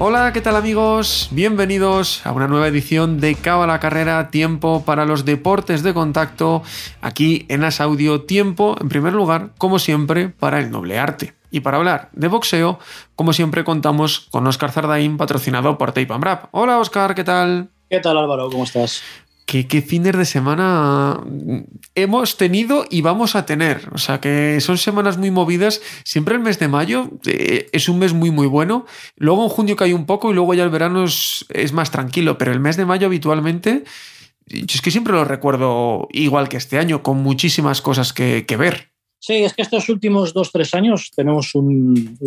Hola, ¿qué tal amigos? Bienvenidos a una nueva edición de Cabo a la Carrera, tiempo para los deportes de contacto, aquí en As Audio, tiempo, en primer lugar, como siempre, para el noble arte. Y para hablar de boxeo, como siempre, contamos con Oscar Zardaín, patrocinado por Tape and. Hola Oscar, ¿qué tal? ¿Qué tal Álvaro? ¿Cómo estás? ¿Qué, fines de semana hemos tenido y vamos a tener? O sea, que son semanas muy movidas. Siempre el mes de mayo eh, es un mes muy, muy bueno. Luego en junio cae un poco y luego ya el verano es, más tranquilo. Pero el mes de mayo habitualmente, es que siempre lo recuerdo igual que este año, con muchísimas cosas que, ver. Sí, es que estos últimos dos, tres años tenemos un,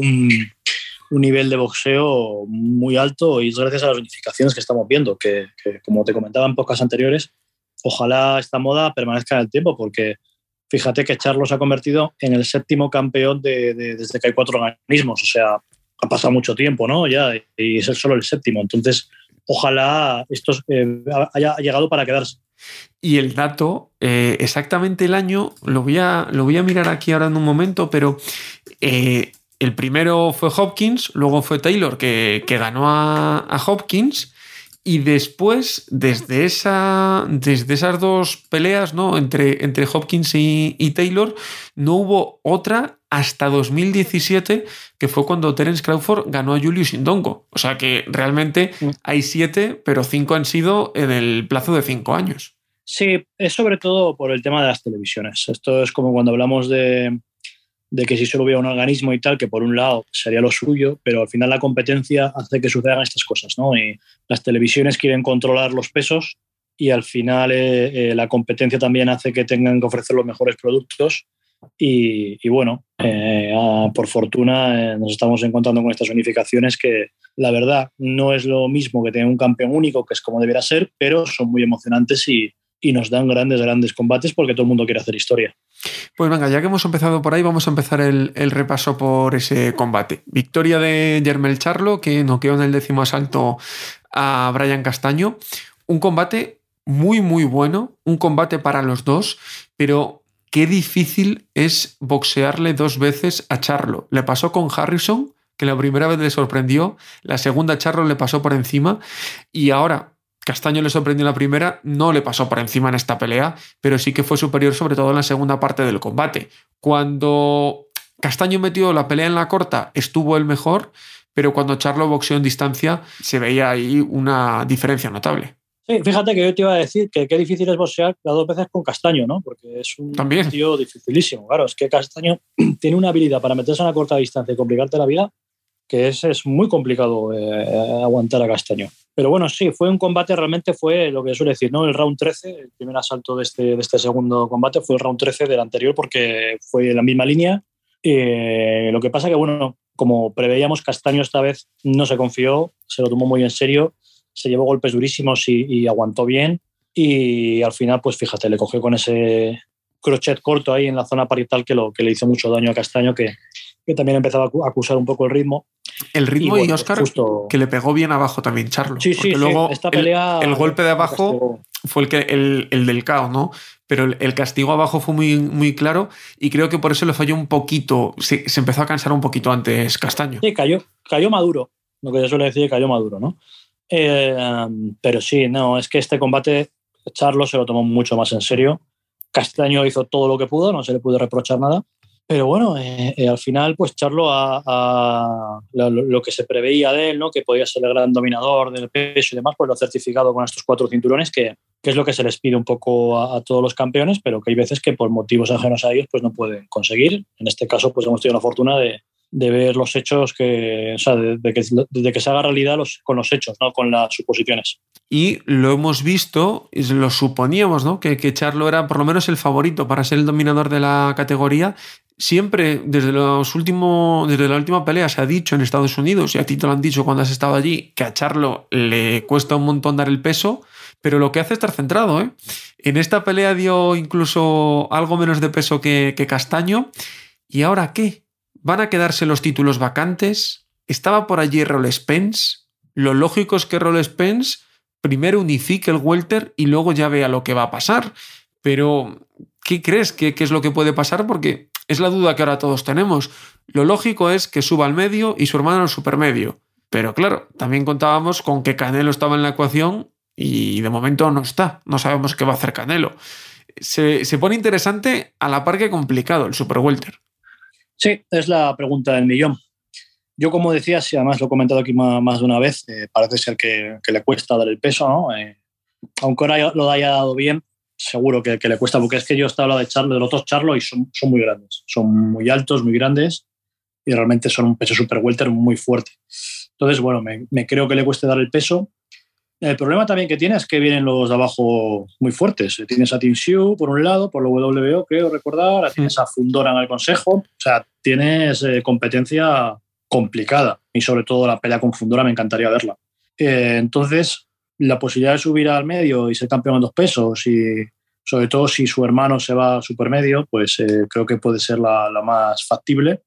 un, nivel de boxeo muy alto y es gracias a las unificaciones que estamos viendo, que, que, como te comentaba en pocas anteriores, ojalá esta moda permanezca en el tiempo, porque fíjate que Charlos se ha convertido en el séptimo campeón de, de, desde que hay cuatro organismos, o sea, ha pasado mucho tiempo, ¿no? Ya, y es solo el séptimo, entonces ojalá esto eh, haya llegado para quedarse. Y el dato, eh, exactamente el año, lo voy, a, lo voy a mirar aquí ahora en un momento, pero eh, el primero fue Hopkins, luego fue Taylor que, que ganó a, a, Hopkins. Y después, desde, esa, desde esas dos peleas ¿no? entre, entre Hopkins y, y Taylor, no hubo otra hasta 2017, que fue cuando Terence Crawford ganó a Julius Indongo. O sea que realmente hay siete, pero cinco han sido en el plazo de cinco años. Sí, es sobre todo por el tema de las televisiones. Esto es como cuando hablamos de, de que si solo hubiera un organismo y tal, que por un lado sería lo suyo, pero al final la competencia hace que sucedan estas cosas, ¿no? Y las televisiones quieren controlar los pesos y al final eh, eh, la competencia también hace que tengan que ofrecer los mejores productos y, bueno, eh, por fortuna nos estamos encontrando con estas unificaciones que la verdad no es lo mismo que tener un campeón único, que es como debería ser, pero son muy emocionantes y, y nos dan grandes, grandes combates porque todo el mundo quiere hacer historia. Pues venga, ya que hemos empezado por ahí, vamos a empezar el, repaso por ese combate. Victoria de Germel Charlo, que noqueó en el décimo asalto a Brian Castaño. Un combate muy, muy bueno, un combate para los dos, pero qué difícil es boxearle dos veces a Charlo. Le pasó con Harrison, que la primera vez le sorprendió, la segunda Charlo le pasó por encima y ahora Castaño le sorprendió la primera, no le pasó por encima en esta pelea, pero sí que fue superior sobre todo en la segunda parte del combate. Cuando Castaño metió la pelea en la corta, estuvo el mejor, pero cuando Charlo boxeó en distancia se veía ahí una diferencia notable. Sí, fíjate que yo te iba a decir que qué difícil es boxear las dos veces con Castaño, ¿no? Porque es un También. tío dificilísimo. Claro, es que Castaño tiene una habilidad para meterse a una corta distancia y complicarte la vida que es, es muy complicado eh, aguantar a Castaño. Pero bueno, sí, fue un combate, realmente fue lo que suele decir, ¿no? El round 13, el primer asalto de este, de este segundo combate fue el round 13 del anterior porque fue la misma línea. Eh, lo que pasa que, bueno, como preveíamos, Castaño esta vez no se confió, se lo tomó muy en serio se llevó golpes durísimos y, y, aguantó bien. Y al final, pues fíjate, le cogió con ese crochet corto ahí en la zona parietal que, lo, que le hizo mucho daño a Castaño, que, que también empezaba a acusar un poco el ritmo. El ritmo y, bueno, y Oscar, justo... que le pegó bien abajo también Charlo. Sí, sí, luego sí. Esta pelea el, el golpe de abajo fue el, que, el, el del caos, ¿no? Pero el, el, castigo abajo fue muy, muy claro y creo que por eso le falló un poquito, se, se empezó a cansar un poquito antes Castaño. Sí, cayó, cayó maduro, lo que yo suele decir, cayó maduro, ¿no? Eh, pero sí, no, es que este combate Charlo se lo tomó mucho más en serio. Castaño hizo todo lo que pudo, no se le pudo reprochar nada. Pero bueno, eh, eh, al final, pues Charlo a, lo, que se preveía de él, ¿no? que podía ser el gran dominador del peso y demás, pues lo ha certificado con estos cuatro cinturones, que, que es lo que se les pide un poco a, todos los campeones, pero que hay veces que por motivos ajenos a ellos pues no pueden conseguir. En este caso, pues hemos tenido la fortuna de, de ver los hechos que, o sea, de, de, que, de que se haga realidad los, con los hechos, no con las suposiciones. Y lo hemos visto, lo suponíamos, ¿no? Que, que Charlo era por lo menos el favorito para ser el dominador de la categoría. Siempre desde los últimos, desde la última pelea se ha dicho en Estados Unidos, y a ti te lo han dicho cuando has estado allí, que a Charlo le cuesta un montón dar el peso, pero lo que hace es estar centrado. ¿eh? En esta pelea dio incluso algo menos de peso que, que Castaño. ¿Y ahora qué? ¿Van a quedarse los títulos vacantes? ¿Estaba por allí Roll Spence? Lo lógico es que Roll Spence primero unifique el welter y luego ya vea lo que va a pasar. Pero, ¿qué crees que, es lo que puede pasar? Porque es la duda que ahora todos tenemos. Lo lógico es que suba al medio y su hermano al supermedio. Pero claro, también contábamos con que Canelo estaba en la ecuación y de momento no está. No sabemos qué va a hacer Canelo. Se, pone interesante a la par que complicado el Super Welter. Sí, es la pregunta del millón. Yo, como decías, y además lo he comentado aquí más, de una vez, eh, parece ser que, le cuesta dar el peso, ¿no? Eh, aunque ahora lo haya dado bien, seguro que, le cuesta, porque es que yo estaba hablando de Charlo, de los dos Charlo, y son, son muy grandes. Son muy altos, muy grandes, y realmente son un peso super welter muy fuerte. Entonces, bueno, me, creo que le cueste dar el peso. El problema también que tiene es que vienen los de abajo muy fuertes. Tienes a Team Siu por un lado, por lo WBO, creo recordar. Tienes a Fundora en el consejo. O sea, tienes eh, competencia complicada. Y sobre todo la pelea con Fundora me encantaría verla. Eh, entonces, la posibilidad de subir al medio y ser campeón en dos pesos y sobre todo si su hermano se va a supermedio, pues eh, creo que puede ser la más factible.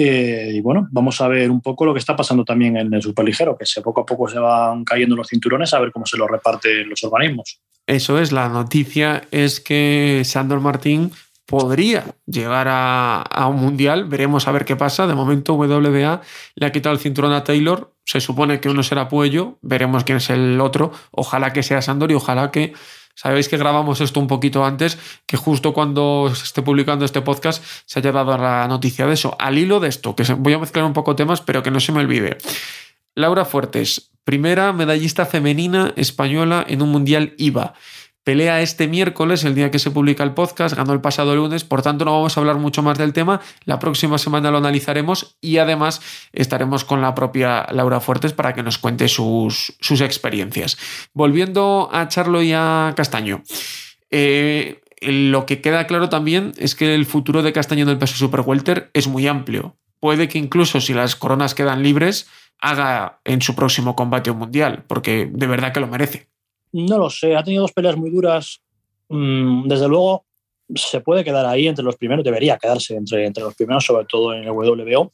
Eh, y bueno, vamos a ver un poco lo que está pasando también en el superligero, que se poco a poco se van cayendo los cinturones, a ver cómo se los reparten los organismos. Eso es, la noticia es que Sandor Martín podría llegar a, un mundial. Veremos a ver qué pasa. De momento, WBA le ha quitado el cinturón a Taylor. Se supone que uno será Puello. Veremos quién es el otro. Ojalá que sea Sandor y ojalá que Sabéis que grabamos esto un poquito antes, que justo cuando esté publicando este podcast se haya dado la noticia de eso. Al hilo de esto, que voy a mezclar un poco temas, pero que no se me olvide. Laura Fuertes, primera medallista femenina española en un mundial IVA. Pelea este miércoles, el día que se publica el podcast, ganó el pasado lunes, por tanto no vamos a hablar mucho más del tema, la próxima semana lo analizaremos y además estaremos con la propia Laura Fuertes para que nos cuente sus, sus experiencias. Volviendo a Charlo y a Castaño. Eh, lo que queda claro también es que el futuro de Castaño en el peso super welter es muy amplio. Puede que incluso si las coronas quedan libres, haga en su próximo combate mundial, porque de verdad que lo merece. No lo sé, ha tenido dos peleas muy duras. Mm, desde luego, se puede quedar ahí entre los primeros, debería quedarse entre, entre los primeros, sobre todo en el WBO.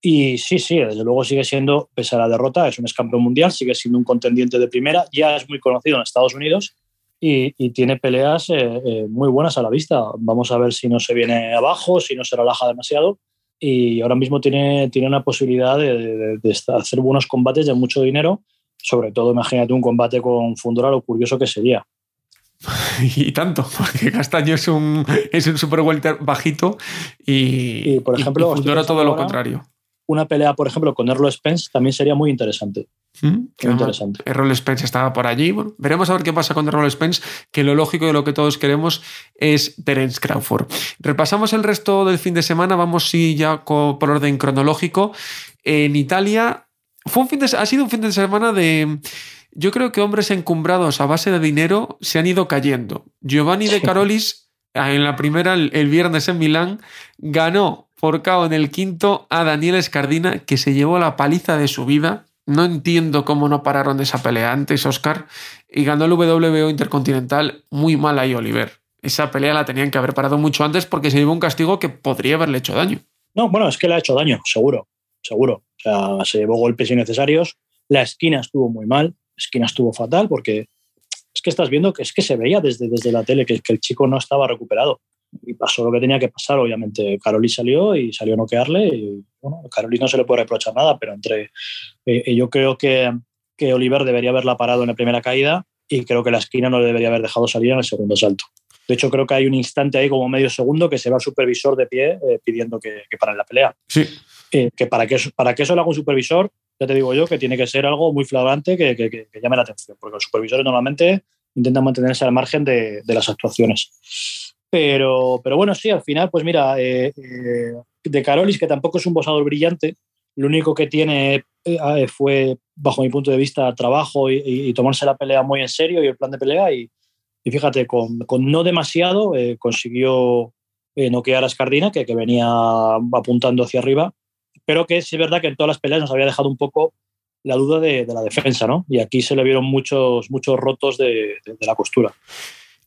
Y sí, sí, desde luego sigue siendo, pese a la derrota, es un campeón mundial, sigue siendo un contendiente de primera, ya es muy conocido en Estados Unidos y, tiene peleas eh, eh, muy buenas a la vista. Vamos a ver si no se viene abajo, si no se relaja demasiado. Y ahora mismo tiene, tiene una posibilidad de, de hacer buenos combates de mucho dinero sobre todo, imagínate un combate con Fundora, lo curioso que sería. Y tanto, porque Castaño es un, es un super welter bajito y, por ejemplo, Fundora todo lo contrario. Una pelea, por ejemplo, con Errol Spence también sería muy interesante. Mm, muy interesante. Errol Spence estaba por allí. Bueno, veremos a ver qué pasa con Errol Spence, que lo lógico y lo que todos queremos es Terence Crawford. Repasamos el resto del fin de semana, vamos sí, ya por orden cronológico. En Italia fue un fin de, ha sido un fin de semana de... Yo creo que hombres encumbrados a base de dinero se han ido cayendo. Giovanni de Carolis, en la primera, el, viernes en Milán, ganó por KO en el quinto a Daniel Escardina, que se llevó la paliza de su vida. No entiendo cómo no pararon esa pelea antes, Oscar. Y ganó el WBO Intercontinental muy mal ahí, Oliver. Esa pelea la tenían que haber parado mucho antes porque se llevó un castigo que podría haberle hecho daño. No, bueno, es que le ha hecho daño, seguro, seguro. O sea, se llevó golpes innecesarios. La esquina estuvo muy mal, esquina estuvo fatal porque es que estás viendo que es que se veía desde, desde la tele que, el chico no estaba recuperado. Y pasó lo que tenía que pasar, obviamente. Caroli salió y salió a noquearle. Y, bueno, a Caroli no se le puede reprochar nada, pero entre eh, yo creo que, que Oliver debería haberla parado en la primera caída y creo que la esquina no le debería haber dejado salir en el segundo salto. De hecho, creo que hay un instante ahí como medio segundo que se va el supervisor de pie eh, pidiendo que, que paren la pelea. Sí. Eh, que para que, eso, para que eso lo haga un supervisor, ya te digo yo que tiene que ser algo muy flagrante que, que, llame la atención, porque los supervisores normalmente intentan mantenerse al margen de, de las actuaciones. Pero, pero bueno, sí, al final, pues mira, eh, eh, de Carolis, que tampoco es un bosador brillante, lo único que tiene fue, bajo mi punto de vista, trabajo y, tomarse la pelea muy en serio y el plan de pelea. Y, fíjate, con, con, no demasiado consiguió noquear a Escardina, que, que venía apuntando hacia arriba, pero que sí es verdad que en todas las peleas nos había dejado un poco la duda de, la defensa, ¿no? Y aquí se le vieron muchos, muchos rotos de, de, de la costura.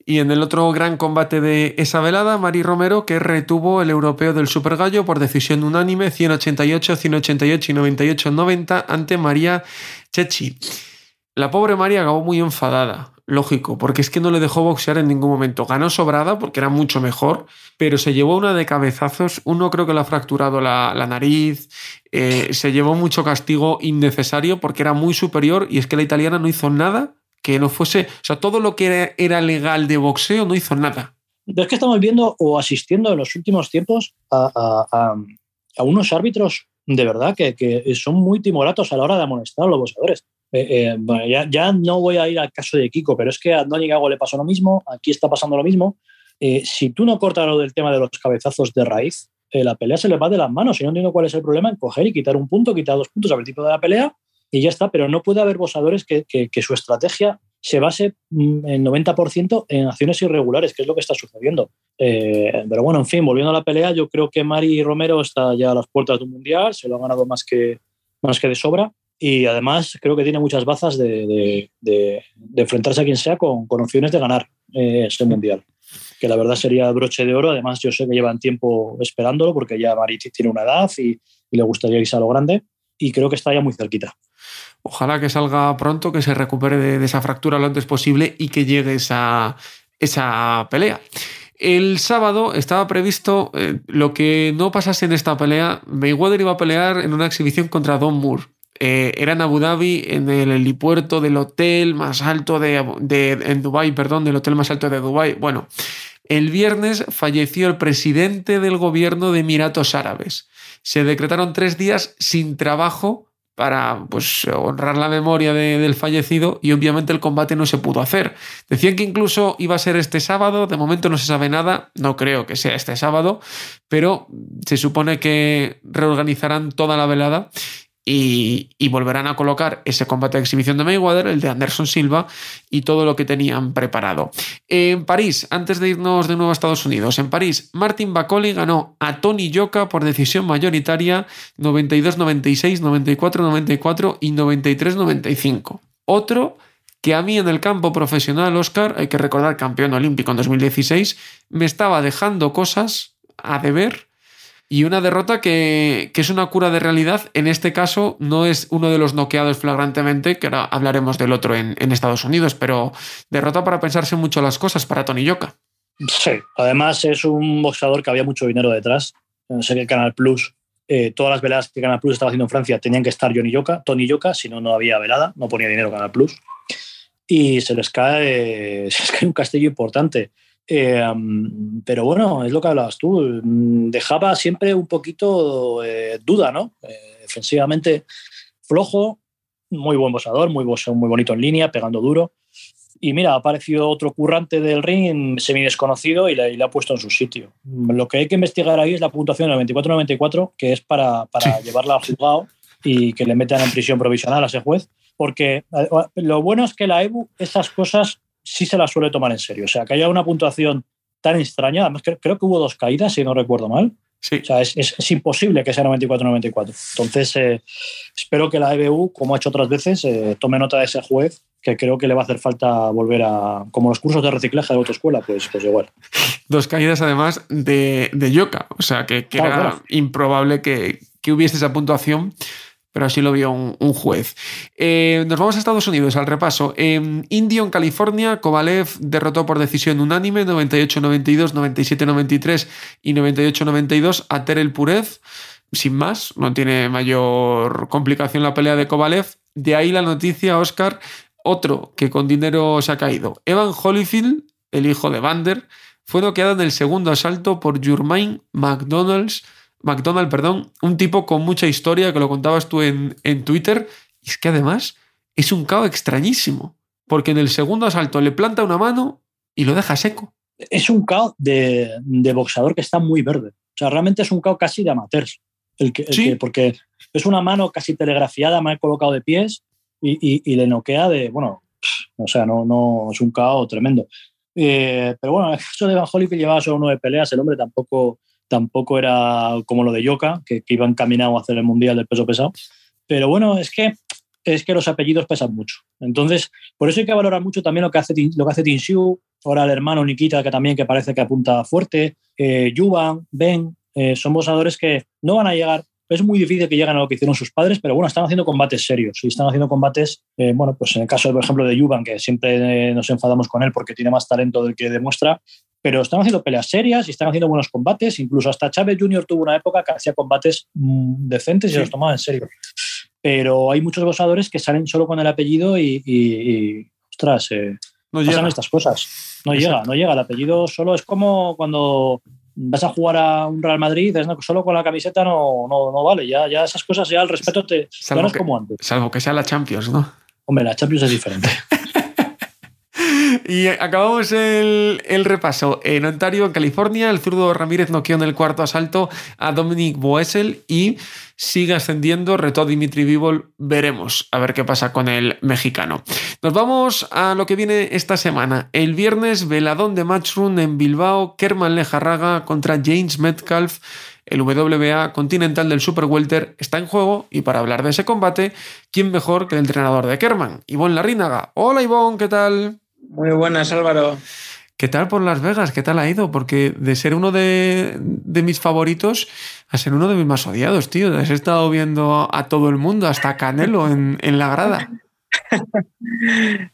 Y en el otro gran combate de esa velada, Mari Romero, que retuvo el europeo del Super Gallo por decisión unánime 188, 188 y 98-90 ante María Chechi. La pobre María acabó muy enfadada, lógico, porque es que no le dejó boxear en ningún momento. Ganó sobrada porque era mucho mejor, pero se llevó una de cabezazos. Uno creo que le ha fracturado la, nariz, eh, se llevó mucho castigo innecesario porque era muy superior y es que la italiana no hizo nada que no fuese, o sea, todo lo que era, legal de boxeo no hizo nada. Es que estamos viendo o asistiendo en los últimos tiempos a, unos árbitros de verdad que, son muy timoratos a la hora de amonestar a los boxeadores. Eh, eh, bueno, ya, no voy a ir al caso de Kiko, pero es que a Andoni Gago le pasó lo mismo, aquí está pasando lo mismo. Eh, si tú no cortas lo del tema de los cabezazos de raíz, eh, la pelea se le va de las manos y no entiendo cuál es el problema en coger y quitar un punto, quitar dos puntos al principio de la pelea y ya está, pero no puede haber boxeadores que, que, su estrategia se base mm, en 90% en acciones irregulares, que es lo que está sucediendo. Eh, pero bueno, en fin, volviendo a la pelea, yo creo que Mari Romero está ya a las puertas de un mundial, se lo ha ganado más que, más que de sobra. Y además creo que tiene muchas bazas de, enfrentarse a quien sea con, opciones de ganar eh, ese mundial. Que la verdad sería broche de oro. Además, yo sé que llevan tiempo esperándolo porque ya Mari tiene una edad y, le gustaría irse a lo grande. Y creo que está ya muy cerquita. Ojalá que salga pronto, que se recupere de, de esa fractura lo antes posible y que llegue esa, esa pelea. El sábado estaba previsto eh, lo que no pasase en esta pelea. Mayweather iba a pelear en una exhibición contra Don Moore. Eh, era en Abu Dhabi, en el helipuerto del hotel más alto de, de en Dubai, perdón, del hotel más alto de Dubai. Bueno, el viernes falleció el presidente del gobierno de Emiratos Árabes. Se decretaron tres días sin trabajo para pues, honrar la memoria de, del fallecido y obviamente el combate no se pudo hacer. Decían que incluso iba a ser este sábado, de momento no se sabe nada, no creo que sea este sábado, pero se supone que reorganizarán toda la velada y, volverán a colocar ese combate de exhibición de Mayweather, el de Anderson Silva y todo lo que tenían preparado. En París, antes de irnos de nuevo a Estados Unidos, en París, Martin Bacoli ganó a Tony Yoka por decisión mayoritaria 92-96, 94-94 y 93-95. Otro que a mí en el campo profesional, Oscar, hay que recordar campeón olímpico en 2016, me estaba dejando cosas a deber y una derrota que, que, es una cura de realidad. En este caso, no es uno de los noqueados flagrantemente, que ahora hablaremos del otro en, en Estados Unidos, pero derrota para pensarse mucho las cosas para Tony Yoka. Sí, además es un boxeador que había mucho dinero detrás. No sé qué Canal Plus, eh, todas las veladas que Canal Plus estaba haciendo en Francia tenían que estar Johnny Yoka, Tony Yoka, si no, no había velada, no ponía dinero Canal Plus. Y se les cae, se les cae un castillo importante. Eh, pero bueno, es lo que hablabas tú. Dejaba siempre un poquito eh, duda, ¿no? Eh, defensivamente flojo, muy buen boxador, muy, muy bonito en línea, pegando duro. Y mira, ha aparecido otro currante del ring semi desconocido y le, y le, ha puesto en su sitio. Lo que hay que investigar ahí es la puntuación del 24-94, que es para, para sí. llevarla al juzgado y que le metan en prisión provisional a ese juez. Porque eh, lo bueno es que la EBU, esas cosas sí se la suele tomar en serio. O sea, que haya una puntuación tan extraña, además creo, creo que hubo dos caídas, si no recuerdo mal. Sí. O sea, es, es, es imposible que sea 94-94. Entonces, eh, espero que la EBU, como ha hecho otras veces, eh, tome nota de ese juez, que creo que le va a hacer falta volver a. como los cursos de reciclaje de autoescuela, pues, pues igual. Dos caídas, además, de, de Yoka. O sea, que, que claro, era claro. improbable que, que hubiese esa puntuación pero así lo vio un, juez. Eh, nos vamos a Estados Unidos al repaso. En Indio, en California, Kovalev derrotó por decisión unánime 98-92, 97-93 y 98-92 a Terel Purev. Sin más, no tiene mayor complicación la pelea de Kovalev. De ahí la noticia, Oscar, otro que con dinero se ha caído. Evan Holyfield, el hijo de Vander, fue noqueado en el segundo asalto por Jermaine McDonald's McDonald, perdón, un tipo con mucha historia que lo contabas tú en, en Twitter. Y es que además es un cao extrañísimo, porque en el segundo asalto le planta una mano y lo deja seco. Es un cao de, de boxeador que está muy verde. O sea, realmente es un cao casi de amateurs. El que, el sí. que, porque es una mano casi telegrafiada, mal colocado de pies y, y, y le noquea de, bueno, o sea, no, no es un cao tremendo. Eh, pero bueno, eso de Van Holyfield llevaba solo nueve peleas, el hombre tampoco, tampoco era como lo de Yoka, que, que iba encaminado a hacer el Mundial del peso pesado. Pero bueno, es que es que los apellidos pesan mucho. Entonces, por eso hay que valorar mucho también lo que hace, lo que hace Tinshu, ahora el hermano Nikita, que también que parece que apunta fuerte, eh, Yuban, Ben, eh, son boxadores que no van a llegar. Es muy difícil que lleguen a lo que hicieron sus padres, pero bueno, están haciendo combates serios y están haciendo combates, eh, bueno, pues en el caso, por ejemplo, de Yuban, que siempre eh, nos enfadamos con él porque tiene más talento del que demuestra, pero están haciendo peleas serias y están haciendo buenos combates. Incluso hasta Chávez Jr. tuvo una época que hacía combates mm, decentes y Sí. los tomaba en serio. Pero hay muchos boxadores que salen solo con el apellido y, y- y, ostras, eh, No pasan llega. estas cosas. No Exacto. llega, no llega. El apellido solo es como cuando vas a jugar a un Real Madrid, solo con la camiseta no, no, no vale. Ya, ya esas cosas, ya el respeto te Salvo que- como antes. Salvo que sea la Champions, ¿no? Hombre, la Champions es diferente. Y acabamos el, repaso. En Ontario, en California, el zurdo Ramírez noqueó en el cuarto asalto a Dominic Boesel y sigue ascendiendo. Retó a Dimitri Vivol. Veremos a ver qué pasa con el mexicano. Nos vamos a lo que viene esta semana. El viernes, veladón de Matchroom en Bilbao. Kerman Lejarraga contra James Metcalf. El WBA Continental del Super Welter está en juego y para hablar de ese combate, ¿quién mejor que el entrenador de Kerman? Ivonne Larrínaga. Hola Ivonne, ¿qué tal? Muy buenas, Álvaro. ¿Qué tal por Las Vegas? ¿Qué tal ha ido? Porque de ser uno de, de mis favoritos a ser uno de mis más odiados, tío. Has estado viendo a todo el mundo, hasta Canelo en, en la grada.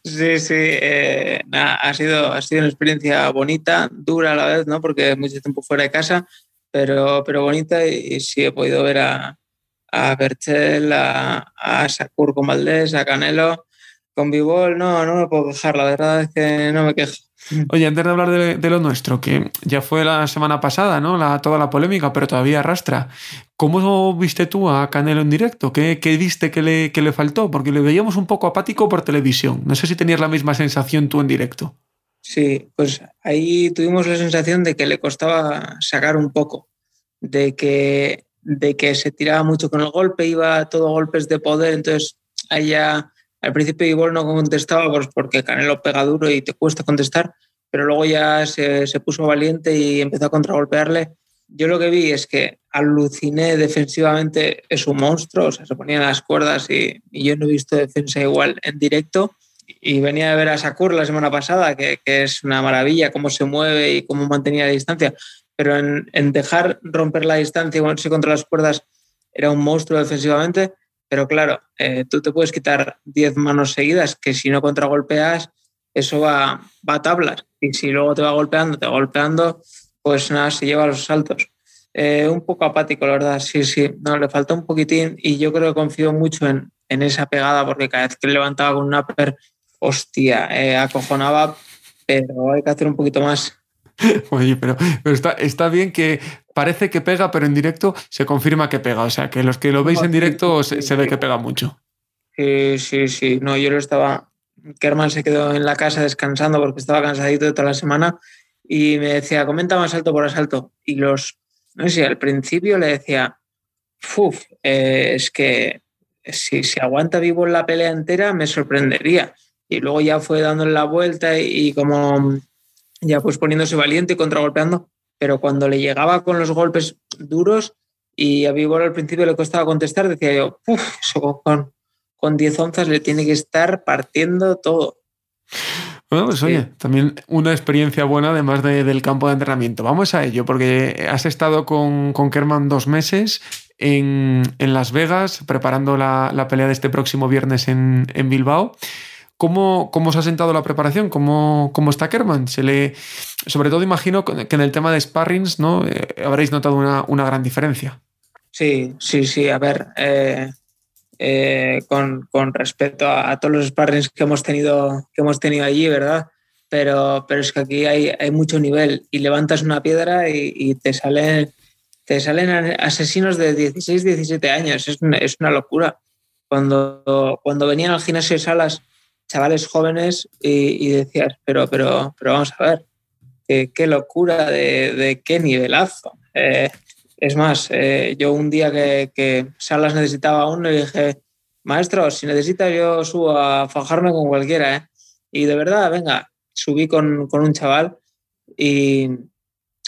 Sí, sí, eh, nada, ha, sido, ha sido una experiencia bonita, dura a la vez, ¿no? Porque mucho tiempo fuera de casa, pero, pero bonita y, y sí he podido ver a, a Berchel, a, a Sakur con Valdés, a Canelo, con Bivol. No, no me puedo quejar, la verdad es que no me quejo. Oye, antes de hablar de, de lo nuestro, que ya fue la semana pasada, ¿no? La, toda la polémica, pero todavía arrastra. ¿Cómo viste tú a Canelo en directo? ¿Qué, qué viste que le, que le faltó? Porque le veíamos un poco apático por televisión. No sé si tenías la misma sensación tú en directo. Sí, pues ahí tuvimos la sensación de que le costaba sacar un poco, de que, de que se tiraba mucho con el golpe, iba todo golpes de poder, entonces ya al principio Ivol no contestaba pues porque Canelo pega duro y te cuesta contestar, pero luego ya se, se puso valiente y empezó a contragolpearle. Yo lo que vi es que aluciné defensivamente, es un monstruo, o sea, se ponían las cuerdas y, yo no he visto defensa igual en directo y venía de ver a Sakur la semana pasada, que, es una maravilla cómo se mueve y cómo mantenía la distancia, pero en, en dejar romper la distancia y ponerse contra las cuerdas era un monstruo defensivamente, pero claro, eh, tú te puedes quitar 10 manos seguidas, que si no contragolpeas, eso va, va a tablas, y si luego te va golpeando, te va golpeando, pues nada, se lleva los saltos. Eh, un poco apático, la verdad, sí, sí, no, le faltó un poquitín y yo creo que confío mucho en, en esa pegada porque cada vez que levantaba con un upper hostia, eh, acojonaba, pero hay que hacer un poquito más. Oye, pero, pero está, está, bien que parece que pega, pero en directo se confirma que pega. O sea, que los que lo veis en directo se, se ve que pega mucho. Sí, sí, sí. No, yo lo estaba. Kerman se quedó en la casa descansando porque estaba cansadito de toda la semana y me decía, comenta más alto por asalto. Y los, no sé, al principio le decía, Uf, eh, es que si se si aguanta vivo en la pelea entera me sorprendería. Y luego ya fue dándole la vuelta y, y como ya pues poniéndose valiente y contragolpeando, pero cuando le llegaba con los golpes duros y a Vivor al principio le costaba contestar, decía yo, uff, eso con, con 10 onzas le tiene que estar partiendo todo. Bueno, pues oye, sí. también una experiencia buena además de, del campo de entrenamiento. Vamos a ello, porque has estado con, con Kerman dos meses en, en, Las Vegas preparando la, la, pelea de este próximo viernes en, en Bilbao. ¿Cómo, ¿Cómo, se ha sentado la preparación? ¿Cómo, cómo está Kerman? Se le, sobre todo imagino que en el tema de sparrings ¿no? Eh, habréis notado una, una, gran diferencia. Sí, sí, sí. A ver, eh, eh, con, con, respecto a, a, todos los sparrings que hemos tenido, que hemos tenido allí, ¿verdad? Pero, pero es que aquí hay, hay mucho nivel y levantas una piedra y, y te salen te salen asesinos de 16, 17 años. Es una, es una locura. Cuando, cuando venían al gimnasio de salas chavales jóvenes y, y decías, pero, pero, pero vamos a ver, qué, locura de, de, qué nivelazo. Eh, es más, eh, yo un día que, que, Salas necesitaba uno le dije, maestro, si necesita yo subo a fajarme con cualquiera. ¿eh? Y de verdad, venga, subí con, con un chaval y,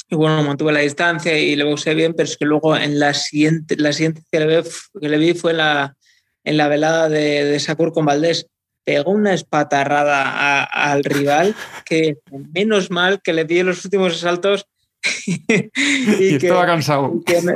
y, bueno, mantuve la distancia y le boxé bien, pero es que luego en la siguiente, la siguiente que, le vi, que le vi fue la, en la velada de, de Sakur con Valdés. Pegó una espatarrada a, al rival que menos mal que le di los últimos asaltos y, y que, estaba cansado. Que me,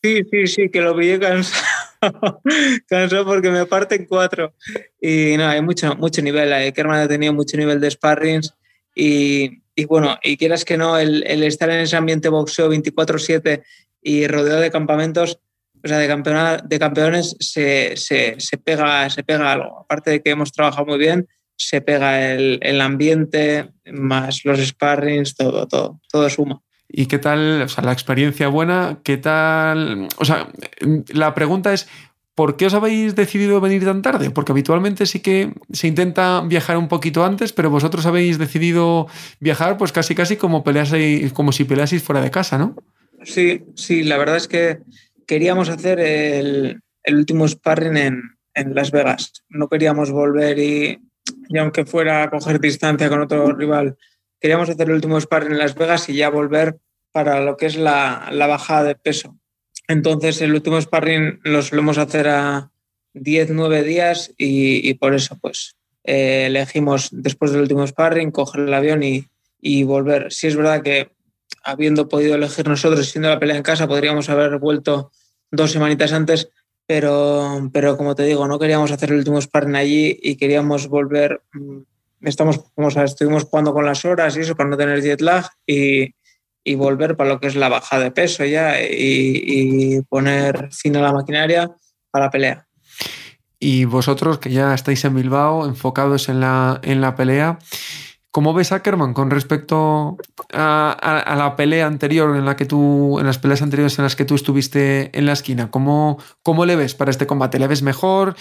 sí, sí, sí, que lo vi cansado. cansado porque me parten cuatro. Y no, hay mucho, mucho nivel. Eh. Kerman ha tenido mucho nivel de sparrings y, y bueno, y quieras que no, el, el, estar en ese ambiente boxeo 24-7 y rodeado de campamentos, o sea, de, campeona, de campeones, se, se, se, pega, se pega algo. Aparte de que hemos trabajado muy bien, se pega el, el ambiente, más los sparrings, todo, todo, todo suma. ¿Y qué tal, o sea, la experiencia buena? ¿Qué tal? O sea, la pregunta es, ¿por qué os habéis decidido venir tan tarde? Porque habitualmente sí que se intenta viajar un poquito antes, pero vosotros habéis decidido viajar pues casi casi como, peleaseis, como si peleaseis fuera de casa, ¿no? Sí, sí, la verdad es que queríamos hacer el, último sparring en, Las Vegas. No queríamos volver y, aunque fuera a coger distancia con otro rival, queríamos hacer el último sparring en Las Vegas y ya volver para lo que es la, bajada de peso. Entonces, el último sparring lo solemos hacer a 10, 9 días y, y por eso, pues, eh, elegimos después del último sparring coger el avión y, y volver. Si es verdad que habiendo podido elegir nosotros, siendo la pelea en casa, podríamos haber vuelto dos semanitas antes, pero, pero como te digo, no queríamos hacer el último sparring allí y queríamos volver. Mm, estamos, como estuvimos jugando con las horas y eso para no tener jet lag y, y volver para lo que es la baja de peso ya y, y, poner fin a la maquinaria para la pelea. Y vosotros que ya estáis en Bilbao, enfocados en la, en la pelea, ¿Cómo ves a Kerman con respecto a, la pelea anterior en la que tú, en las peleas anteriores en las que tú estuviste en la esquina? ¿Cómo, cómo le ves para este combate? ¿Le ves mejor?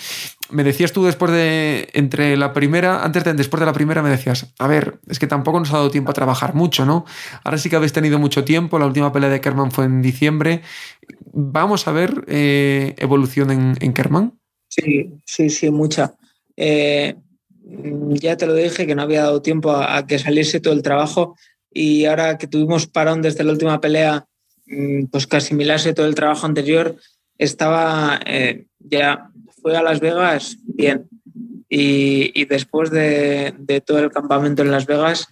Me decías tú después de, entre la primera, antes de, después de la primera me decías, a ver, es que tampoco nos ha dado tiempo a trabajar mucho, ¿no? Ahora sí que habéis tenido mucho tiempo, la última pelea de Kerman fue en diciembre. ¿Vamos a ver eh, evolución en, en Kerman? Sí, sí, sí, mucha. Eh, ya te lo dije que no había dado tiempo a, que saliese todo el trabajo y ahora que tuvimos parón desde la última pelea, mm, pues que asimilase todo el trabajo anterior, estaba eh, ya, fue a Las Vegas bien. Y, después de, todo el campamento en Las Vegas,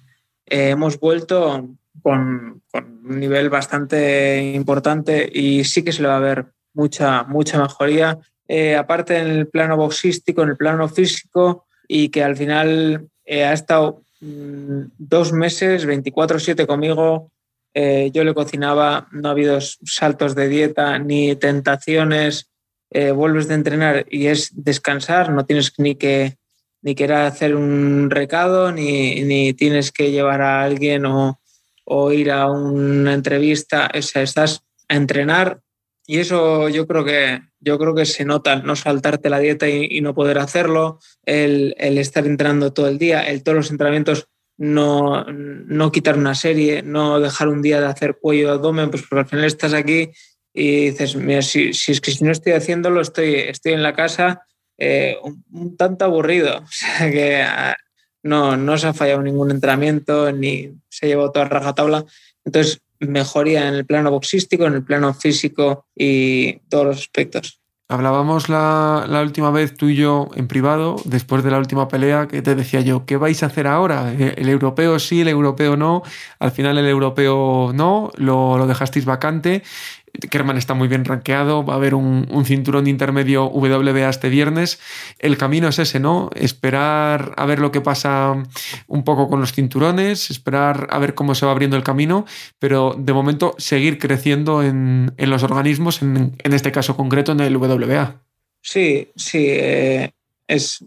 eh, hemos vuelto con, con, un nivel bastante importante y sí que se le va a ver mucha, mucha mejoría. Eh, aparte en el plano boxístico, en el plano físico, y que al final eh, ha estado mmm, dos meses, 24/7 conmigo. Eh, yo le cocinaba, no ha habido saltos de dieta ni tentaciones. Eh, vuelves de entrenar y es descansar, no tienes ni que ni que hacer un recado, ni, ni, tienes que llevar a alguien o, o ir a una entrevista. O sea, estás a entrenar y eso yo creo que yo creo que se nota no saltarte la dieta y, y no poder hacerlo, el, el, estar entrenando todo el día, el todos los entrenamientos no, no quitar una serie, no dejar un día de hacer cuello abdomen, pues porque al final estás aquí y dices, mira, si, si es que si no estoy haciéndolo, estoy, estoy en la casa eh, un, un, tanto aburrido. O sea que uh, no, no se ha fallado ningún entrenamiento, ni se ha llevado toda rajatabla. Entonces, mejoría en el plano boxístico, en el plano físico y todos los aspectos. Hablábamos la, la, última vez tú y yo en privado, después de la última pelea, que te decía yo, ¿qué vais a hacer ahora? El europeo sí, el europeo no. Al final el europeo no, lo, lo dejasteis vacante. Kerman está muy bien rankeado, va a haber un, cinturón intermedio WBA este viernes. El camino es ese, ¿no? Esperar a ver lo que pasa un poco con los cinturones, esperar a ver cómo se va abriendo el camino, pero de momento seguir creciendo en, los organismos, en, este caso concreto en el WBA. Sí, sí, eh, es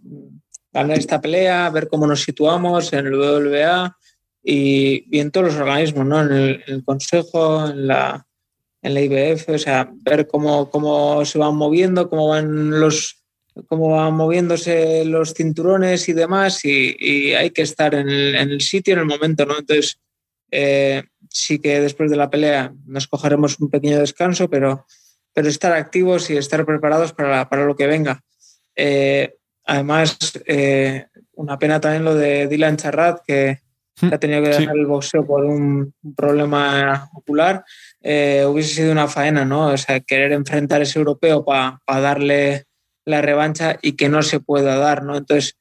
ganar esta pelea, ver cómo nos situamos en el WBA y, y en todos los organismos, ¿no? En el consejo, en la en la IBF, o sea, ver cómo, cómo se van moviendo, cómo van los cómo van moviéndose los cinturones y demás, y, hay que estar en el, en el, sitio, en el momento, ¿no? Entonces, eh, sí que después de la pelea nos cogeremos un pequeño descanso, pero, pero estar activos y estar preparados para, para lo que venga. Eh, además, eh, una pena también lo de Dylan Charrat, que, ha tenido que dejar el boxeo por un problema ocular, eh, hubiese sido una faena, ¿no? O sea, querer enfrentar a ese europeo para darle la revancha y que no se pueda dar, ¿no? Entonces,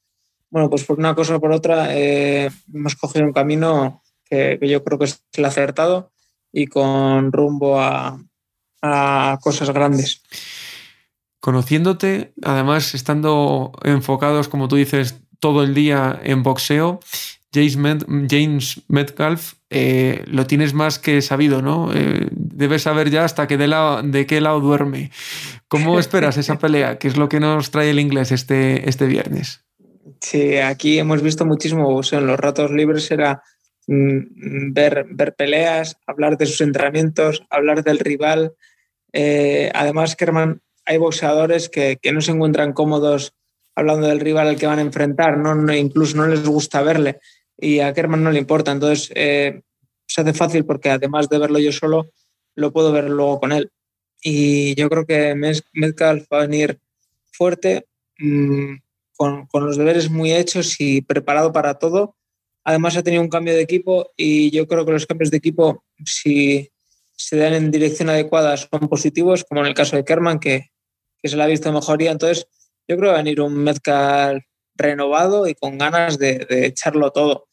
bueno, pues por una cosa o por otra eh, hemos cogido un camino que, yo creo que es el acertado y con rumbo a, a cosas grandes. Conociéndote, además estando enfocados, como tú dices, todo el día en boxeo, James, Metcalf eh, lo tienes más que sabido, ¿no? Eh, debes saber ya hasta que de, de qué lado duerme. ¿Cómo esperas esa pelea? ¿Qué es lo que nos trae el inglés este, este viernes? Sí, aquí hemos visto muchísimo boxeo. En los ratos libres era mm, ver, ver peleas, hablar de sus entrenamientos, hablar del rival. Eh, además, Kerman, hay boxeadores que, que no se encuentran cómodos hablando del rival al que van a enfrentar, ¿no? incluso no les gusta verle y a Kerman no le importa. Entonces, eh, se hace fácil porque además de verlo yo solo, lo puedo ver luego con él. Y yo creo que Metcalf va a venir fuerte, mm, con, con, los deberes muy hechos y preparado para todo. Además, ha tenido un cambio de equipo y yo creo que los cambios de equipo, si se dan en dirección adecuada, son positivos, como en el caso de Kerman, que, que se le ha visto mejoría. Entonces, yo creo que va a venir un Metcalf renovado y con ganas de, de echarlo todo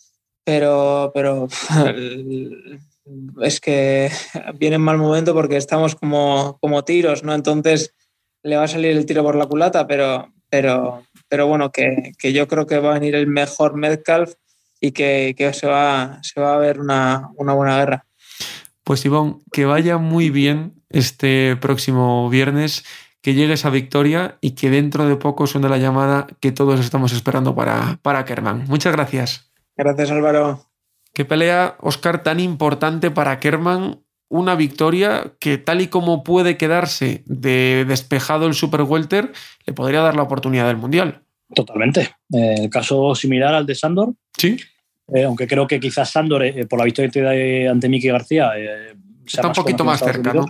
pero, pero es que viene en mal momento porque estamos como, como tiros, ¿no? Entonces le va a salir el tiro por la culata, pero, pero, pero bueno, que, que yo creo que va a venir el mejor Metcalf y que, que se, va, se va a ver una, una buena guerra. Pues Ivonne, que vaya muy bien este próximo viernes, que llegue esa victoria y que dentro de poco suene la llamada que todos estamos esperando para, para. Muchas gracias. Gracias, Álvaro. Qué pelea, Oscar, tan importante para Kerman. Una victoria que, tal y como puede quedarse de despejado el Super Welter, le podría dar la oportunidad del Mundial. Totalmente. Eh, el caso similar al de Sandor. Sí. Eh, aunque creo que quizás Sandor, eh, por la victoria ante Miki García, está un poquito más cerca, ¿no?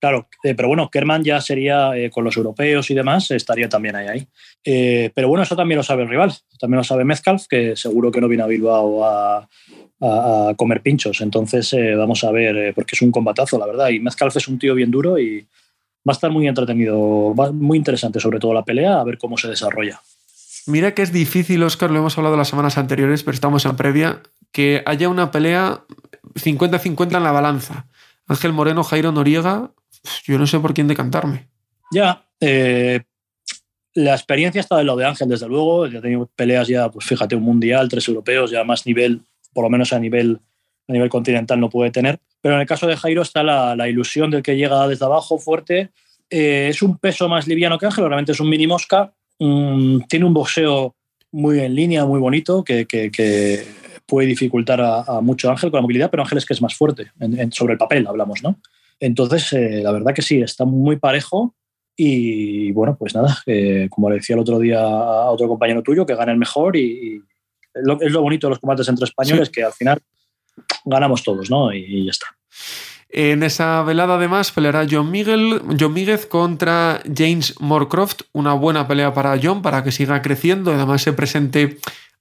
Claro, eh, pero bueno, Kerman ya sería eh, con los europeos y demás, estaría también ahí. ahí. Eh, pero bueno, eso también lo sabe el rival, también lo sabe Mezcalf, que seguro que no viene a Bilbao a, comer pinchos. Entonces vamos a ver, porque es un combatazo, la verdad. Y Mezcalf es un tío bien duro y va a estar muy entretenido, muy interesante sobre todo la pelea, a ver cómo se desarrolla. Mira que es difícil, Oscar, lo hemos hablado las semanas anteriores, pero estamos en previa, que haya una pelea 50-50 en la balanza. Ángel Moreno, Jairo Noriega, yo no sé por quién decantarme. Ya, eh, la experiencia está de lo de Ángel, desde luego. Ya ha tenido peleas ya, pues fíjate, un mundial, tres europeos, ya más nivel, por lo menos a nivel, a nivel continental no puede tener. Pero en el caso de Jairo está la, ilusión del que llega desde abajo fuerte. Eh, es un peso más liviano que Ángel, realmente es un mini mosca. tiene un boxeo muy en línea, muy bonito, que, puede dificultar a, mucho Ángel con la movilidad, pero Ángel es que es más fuerte, sobre el papel hablamos, ¿no? Entonces, eh, la verdad que sí, está muy parejo y bueno, pues nada, como le decía el otro día a otro compañero tuyo, que gane el mejor y, es lo bonito de los combates entre españoles, que al final ganamos todos, ¿no? Y, ya está. En esa velada, además, peleará John Miguel, John Míguez contra James Moorcroft. Una buena pelea para John, para que siga creciendo y además se presente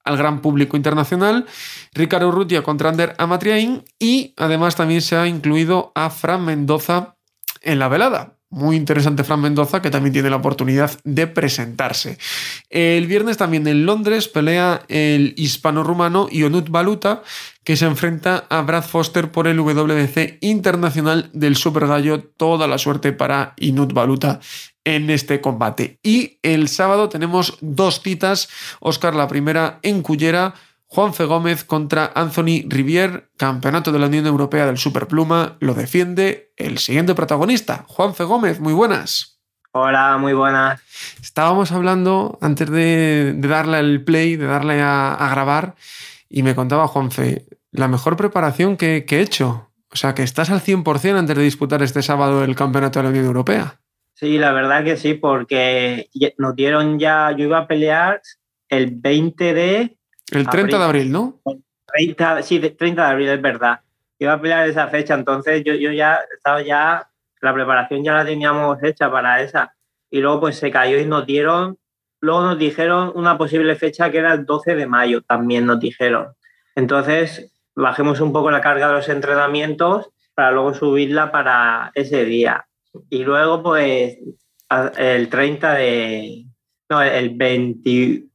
al gran público internacional, Ricardo Rutia contra Ander Amatriain y además también se ha incluido a Fran Mendoza en la velada. Muy interesante Fran Mendoza, que también tiene la oportunidad de presentarse. El viernes también en Londres pelea el hispano-rumano Ionut Baluta, que se enfrenta a Brad Foster por el WBC Internacional del Super Gallo. Toda la suerte para Inut Baluta en este combate. Y el sábado tenemos dos citas. Oscar, la primera en Cullera. Juanfe Gómez contra Anthony Rivier, campeonato de la Unión Europea del Superpluma, lo defiende el siguiente protagonista, Juanfe Gómez, muy buenas. Hola, muy buenas. Estábamos hablando antes de, darle el play, de darle a, grabar, y me contaba Juanfe, la mejor preparación que, que he hecho. O sea, que estás al 100% antes de disputar este sábado el campeonato de la Unión Europea. Sí, la verdad que sí, porque nos dieron ya, yo iba a pelear el 20 de... El 30 de abril, ¿no? 30, sí, 30 de abril, es verdad. Iba a pelear esa fecha, entonces yo, yo ya estaba ya, la preparación ya la teníamos hecha para esa. Y luego pues se cayó y nos dieron, luego nos dijeron una posible fecha que era el 12 de mayo, también nos dijeron. Entonces, bajemos un poco la carga de los entrenamientos para luego subirla para ese día. Y luego, pues, el 30 de... No, el 21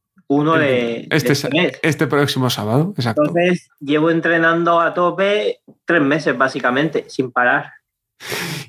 de este, de este próximo sábado, exacto. Entonces, llevo entrenando a tope tres meses, básicamente, sin parar.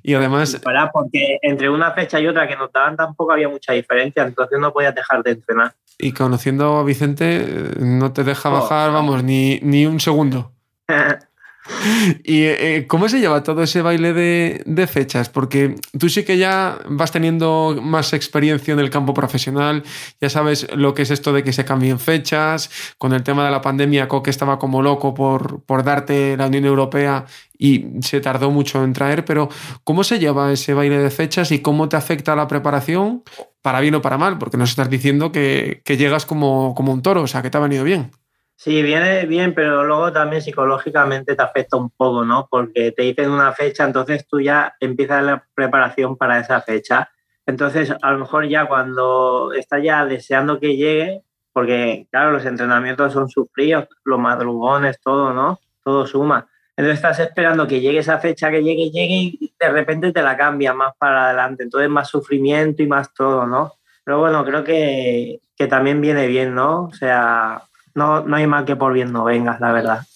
Y además. porque entre una fecha y otra que nos daban tampoco había mucha diferencia, entonces no podías dejar de entrenar. Y conociendo a Vicente, no te deja oh. bajar, vamos, ni, ni un segundo. ¿Y eh, cómo se lleva todo ese baile de, fechas? Porque tú sí que ya vas teniendo más experiencia en el campo profesional, ya sabes lo que es esto de que se cambien fechas, con el tema de la pandemia, Coque estaba como loco por, darte la Unión Europea y se tardó mucho en traer, pero ¿cómo se lleva ese baile de fechas y cómo te afecta la preparación, para bien o para mal? Porque nos estás diciendo que, que llegas como, como un toro, o sea, que te ha venido bien. Sí, viene bien, pero luego también psicológicamente te afecta un poco, ¿no? Porque te dicen una fecha, entonces tú ya empiezas la preparación para esa fecha. Entonces, a lo mejor ya cuando estás ya deseando que llegue, porque claro, los entrenamientos son sufridos, los madrugones, todo, ¿no? Todo suma. Entonces estás esperando que llegue esa fecha, que llegue, llegue y de repente te la cambia más para adelante. Entonces más sufrimiento y más todo, ¿no? Pero bueno, creo que, que también viene bien, ¿no? O sea, no, no hay mal que por bien no vengas, la verdad.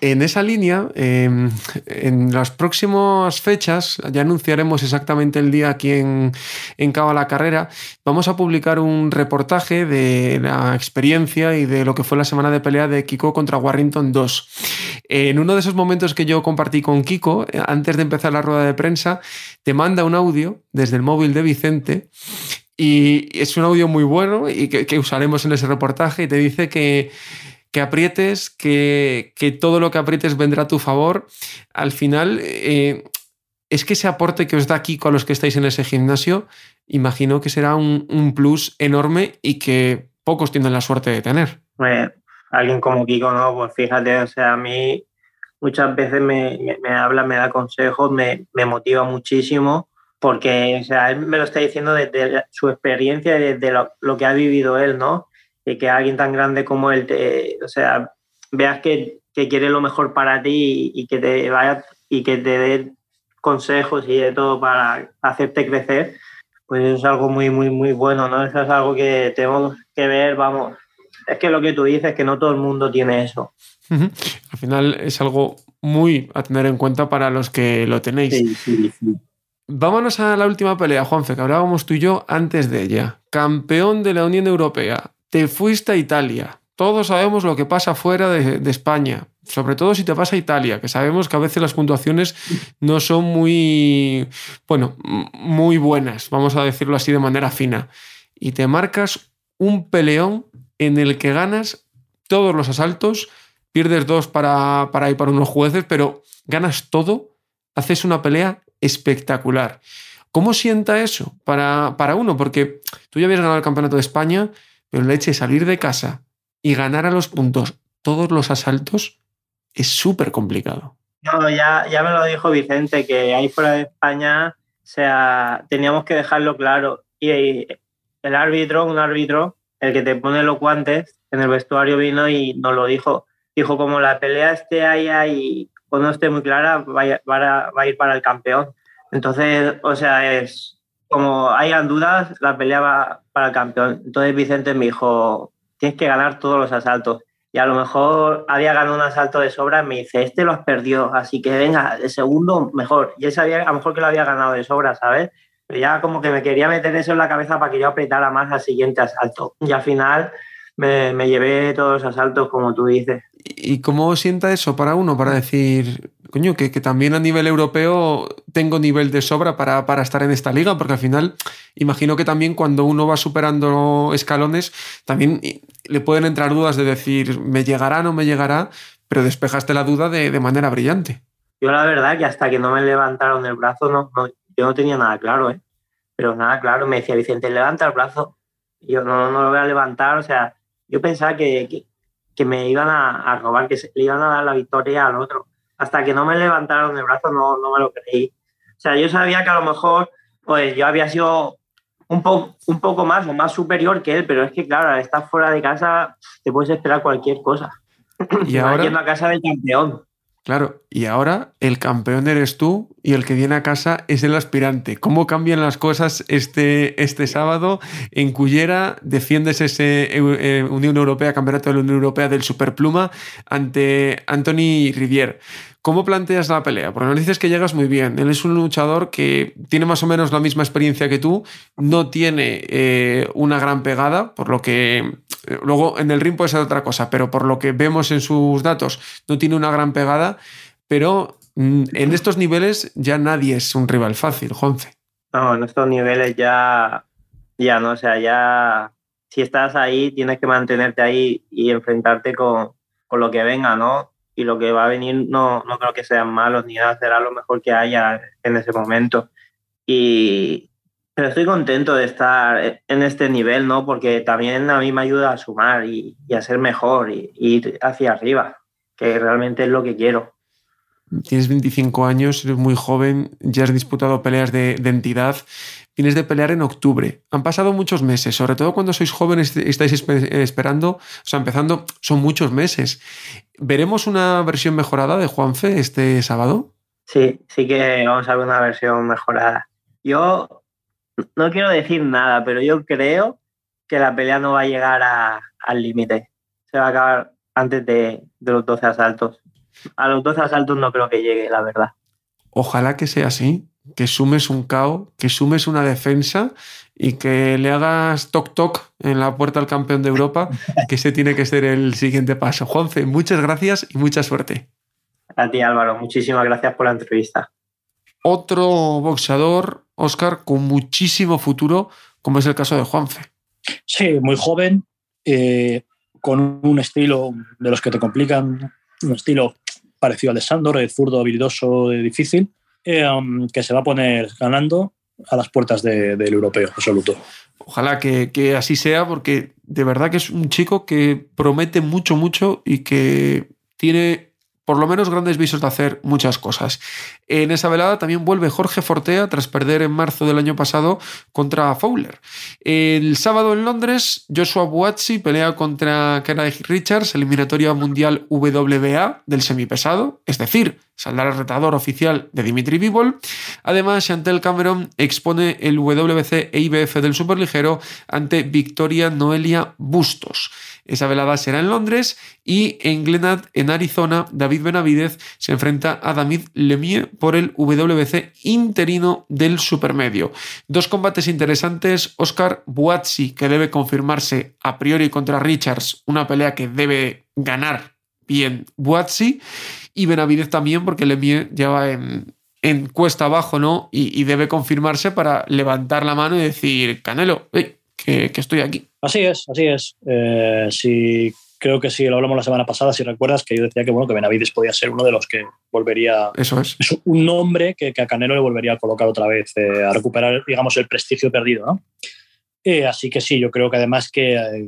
En esa línea, em, en las próximas fechas, ya anunciaremos exactamente el día aquí en, en Cabo la Carrera, vamos a publicar un reportaje de la experiencia y de lo que fue la semana de pelea de Kiko contra Warrington 2. En uno de esos momentos que yo compartí con Kiko, antes de empezar la rueda de prensa, te manda un audio desde el móvil de Vicente y es un audio muy bueno y que, usaremos en ese reportaje y te dice que, que aprietes, que, que, todo lo que aprietes vendrá a tu favor. Al final, eh, es que ese aporte que os da Kiko a los que estáis en ese gimnasio, imagino que será un, un plus enorme y que pocos tienen la suerte de tener. Pues, alguien como Kiko, no, pues fíjate, o sea, a mí muchas veces me, me, me habla, me da consejos, me, me motiva muchísimo porque o sea, él me lo está diciendo desde su experiencia, desde lo, lo, que ha vivido él, ¿no? Y que alguien tan grande como él, te, o sea, veas que, que, quiere lo mejor para ti y, que te vaya y que te dé consejos y de todo para hacerte crecer, pues eso es algo muy, muy, muy bueno, ¿no? Eso es algo que tenemos que ver, vamos. Es que lo que tú dices, que no todo el mundo tiene eso. Al final es algo muy a tener en cuenta para los que lo tenéis. Sí, sí, sí. Vámonos a la última pelea, Juanfe, que hablábamos tú y yo antes de ella. Campeón de la Unión Europea, te fuiste a Italia. Todos sabemos lo que pasa fuera de, España, sobre todo si te vas a Italia, que sabemos que a veces las puntuaciones no son muy, bueno, muy buenas, vamos a decirlo así de manera fina. Y te marcas un peleón en el que ganas todos los asaltos, pierdes dos para, para ir para unos jueces, pero ganas todo, haces una pelea espectacular. ¿Cómo sienta eso para, para uno? Porque tú ya habías ganado el Campeonato de España, pero el hecho de salir de casa y ganar a los puntos todos los asaltos es súper complicado. No, ya, ya me lo dijo Vicente, que ahí fuera de España, o sea, teníamos que dejarlo claro. Y el árbitro, un árbitro, el que te pone los guantes, en el vestuario vino y nos lo dijo. Dijo, como la pelea esté ahí, ahí o no esté muy clara, va a, va a ir para el campeón. Entonces, o sea, es como hayan dudas, la pelea va para el campeón. Entonces Vicente me dijo, tienes que ganar todos los asaltos. Y a lo mejor había ganado un asalto de sobra, me dice, este lo has perdido, así que venga, el segundo mejor. Y él sabía a lo mejor que lo había ganado de sobra, ¿sabes? Pero ya como que me quería meter eso en la cabeza para que yo apretara más al siguiente asalto. Y al final me, me llevé todos los asaltos, como tú dices. ¿Y cómo sienta eso para uno? Para decir, coño, que, que, también a nivel europeo tengo nivel de sobra para, para, estar en esta liga, porque al final imagino que también cuando uno va superando escalones, también le pueden entrar dudas de decir, ¿me llegará, no me llegará? Pero despejaste la duda de, de manera brillante. Yo la verdad que hasta que no me levantaron el brazo, no, no, yo no tenía nada claro, ¿eh? Pero nada claro, me decía Vicente, levanta el brazo. Y yo no, no lo voy a levantar, o sea, yo pensaba que, que, que me iban a, a, robar, que se, le iban a dar la victoria al otro. Hasta que no me levantaron el brazo no, no me lo creí. O sea, yo sabía que a lo mejor pues yo había sido un, po un poco más o más superior que él, pero es que claro, al estar fuera de casa te puedes esperar cualquier cosa. Y ahora, yendo a casa del campeón. Claro, y ahora el campeón eres tú y el que viene a casa es el aspirante. ¿Cómo cambian las cosas este, este sábado? En Cullera defiendes ese eh, Unión Europea, Campeonato de la Unión Europea del Superpluma ante Anthony Rivier. ¿Cómo planteas la pelea? Porque nos dices que llegas muy bien. Él es un luchador que tiene más o menos la misma experiencia que tú, no tiene eh, una gran pegada, por lo que eh, luego en el ring puede ser otra cosa, pero por lo que vemos en sus datos, no tiene una gran pegada, pero mm, en estos niveles ya nadie es un rival fácil, Juanfe. No, en estos niveles ya, ya no, o sea, ya si estás ahí tienes que mantenerte ahí y enfrentarte con, con lo que venga, ¿no? y lo que va a venir no, no creo que sean malos ni nada, será lo mejor que haya en ese momento. Y, pero estoy contento de estar en este nivel, ¿no? Porque también a mí me ayuda a sumar y, y a ser mejor y, y ir hacia arriba, que realmente es lo que quiero. Tienes 25 años, eres muy joven, ya has disputado peleas de, de entidad, vienes de pelear en octubre. Han pasado muchos meses, sobre todo cuando sois jóvenes y estáis espe- esperando, o sea, empezando, son muchos meses. ¿Veremos una versión mejorada de Juanfe este sábado? Sí, sí que vamos a ver una versión mejorada. Yo no quiero decir nada, pero yo creo que la pelea no va a llegar a- al límite. Se va a acabar antes de, de los 12 asaltos. A los 12 asaltos no creo que llegue, la verdad. Ojalá que sea así, que sumes un KO, que sumes una defensa y que le hagas toc toc en la puerta al campeón de Europa, que ese tiene que ser el siguiente paso. Juanfe, muchas gracias y mucha suerte. A ti, Álvaro, muchísimas gracias por la entrevista. Otro boxeador, Oscar, con muchísimo futuro, como es el caso de Juanfe. Sí, muy joven, eh, con un estilo de los que te complican, un estilo parecido al de Sandor, el zurdo habilidoso, difícil, eh, um, que se va a poner ganando a las puertas de- del europeo absoluto. Ojalá que, que así sea, porque de verdad que es un chico que promete mucho, mucho y que tiene por lo menos grandes visos de hacer muchas cosas. En esa velada también vuelve Jorge Fortea tras perder en marzo del año pasado contra Fowler. El sábado en Londres, Joshua Buatsi pelea contra Kenneth Richards, eliminatoria mundial WBA del semipesado, es decir, saldrá el retador oficial de Dimitri Bivol. Además, Chantel Cameron expone el WBC e IBF del superligero ante Victoria Noelia Bustos. Esa velada será en Londres y en Glenad, en Arizona, David Benavidez se enfrenta a David Lemieux por el WBC interino del supermedio. Dos combates interesantes. Oscar Buatsi, que debe confirmarse a priori contra Richards, una pelea que debe ganar bien Buatsi, y Benavidez también, porque Lemieux ya va en, en cuesta abajo, ¿no? Y, debe confirmarse para levantar la mano y decir, Canelo, que, estoy aquí. Así es, así es. Eh, sí, creo que sí, lo hablamos la semana pasada, si recuerdas, que yo decía que, bueno, que Benavides podía ser uno de los que volvería... Eso es. Es un nombre que, que a Canelo le volvería a colocar otra vez, eh, a recuperar, digamos, el prestigio perdido, ¿no? Eh, así que sí, yo creo que además que... eh,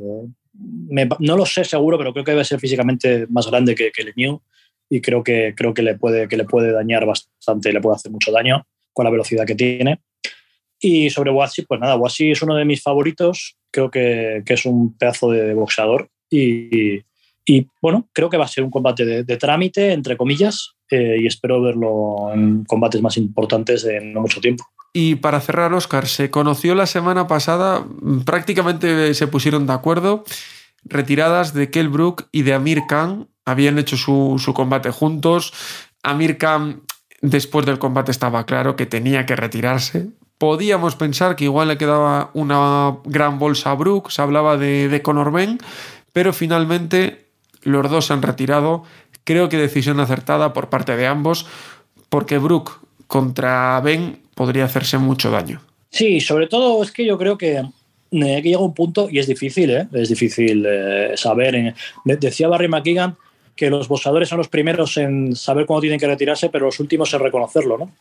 me- no lo sé seguro, pero creo que debe ser físicamente más grande que, que Lemieux y creo que, creo que, le puede, que le puede dañar bastante, le puede hacer mucho daño con la velocidad que tiene. Y sobre Watsi, pues nada, Watsi es uno de mis favoritos, creo que, que es un pedazo de boxeador y, y, bueno, creo que va a ser un combate de, de trámite, entre comillas, eh, y espero verlo en combates más importantes en no mucho tiempo. Y para cerrar, Oscar, se conoció la semana pasada, prácticamente se pusieron de acuerdo, retiradas de Kell Brook y de Amir Khan, habían hecho su, su combate juntos. Amir Khan, después del combate, estaba claro que tenía que retirarse. Podíamos pensar que igual le quedaba una gran bolsa a Brook, se hablaba de, de Conor Ben, pero finalmente los dos se han retirado. Creo que decisión acertada por parte de ambos, porque Brook contra Ben podría hacerse mucho daño. Sí, sobre todo es que yo creo que, eh, llega un punto, y es difícil, ¿eh? es difícil eh, saber. de- decía Barry McGuigan que los boxeadores son los primeros en saber cuándo tienen que retirarse, pero los últimos en reconocerlo, ¿no?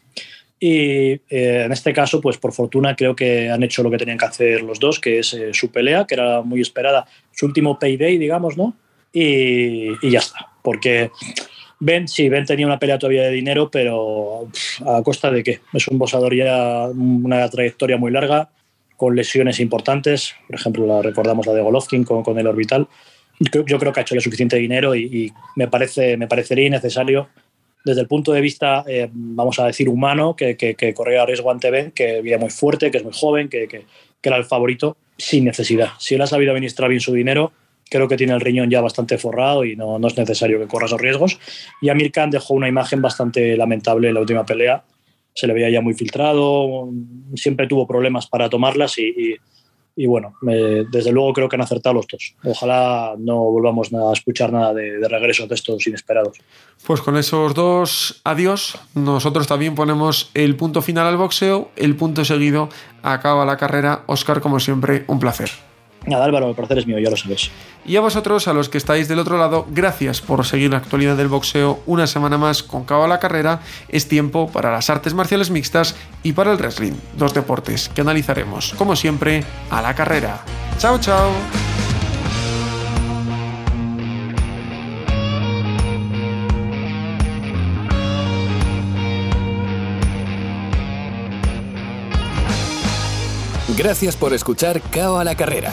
Y eh, en este caso, pues por fortuna creo que han hecho lo que tenían que hacer los dos, que es eh, su pelea, que era muy esperada, su último payday, digamos, ¿no? Y, y ya está, porque Ben, sí, Ben tenía una pelea todavía de dinero, pero a costa de qué? Es un boxeador ya una trayectoria muy larga, con lesiones importantes, por ejemplo, la recordamos la de Golovkin con, con el orbital, yo, creo que ha hecho ya suficiente dinero y, me, parece, me parecería innecesario desde el punto de vista, eh, vamos a decir, humano, que, que, corría riesgo ante Ben, que viene muy fuerte, que es muy joven, que, que, era el favorito, sin necesidad. Si él ha sabido administrar bien su dinero, creo que tiene el riñón ya bastante forrado y no, no es necesario que corra esos riesgos. Y Amir Khan dejó una imagen bastante lamentable en la última pelea. Se le veía ya muy filtrado, siempre tuvo problemas para tomarlas y bueno, desde luego creo que han acertado los dos. Ojalá no volvamos a escuchar nada de, de regresos de estos inesperados. Pues con esos dos adiós, nosotros también ponemos el punto final al boxeo, el punto seguido acaba la carrera. Oscar, como siempre, un placer. Nada, Álvaro, el placer es mío, ya lo sabes. Y a vosotros, a los que estáis del otro lado, gracias por seguir la actualidad del boxeo una semana más con Cabo a la Carrera. Es tiempo para las artes marciales mixtas y para el wrestling, dos deportes que analizaremos, como siempre, a la carrera. ¡Chao, chao! Gracias por escuchar Cao a la Carrera,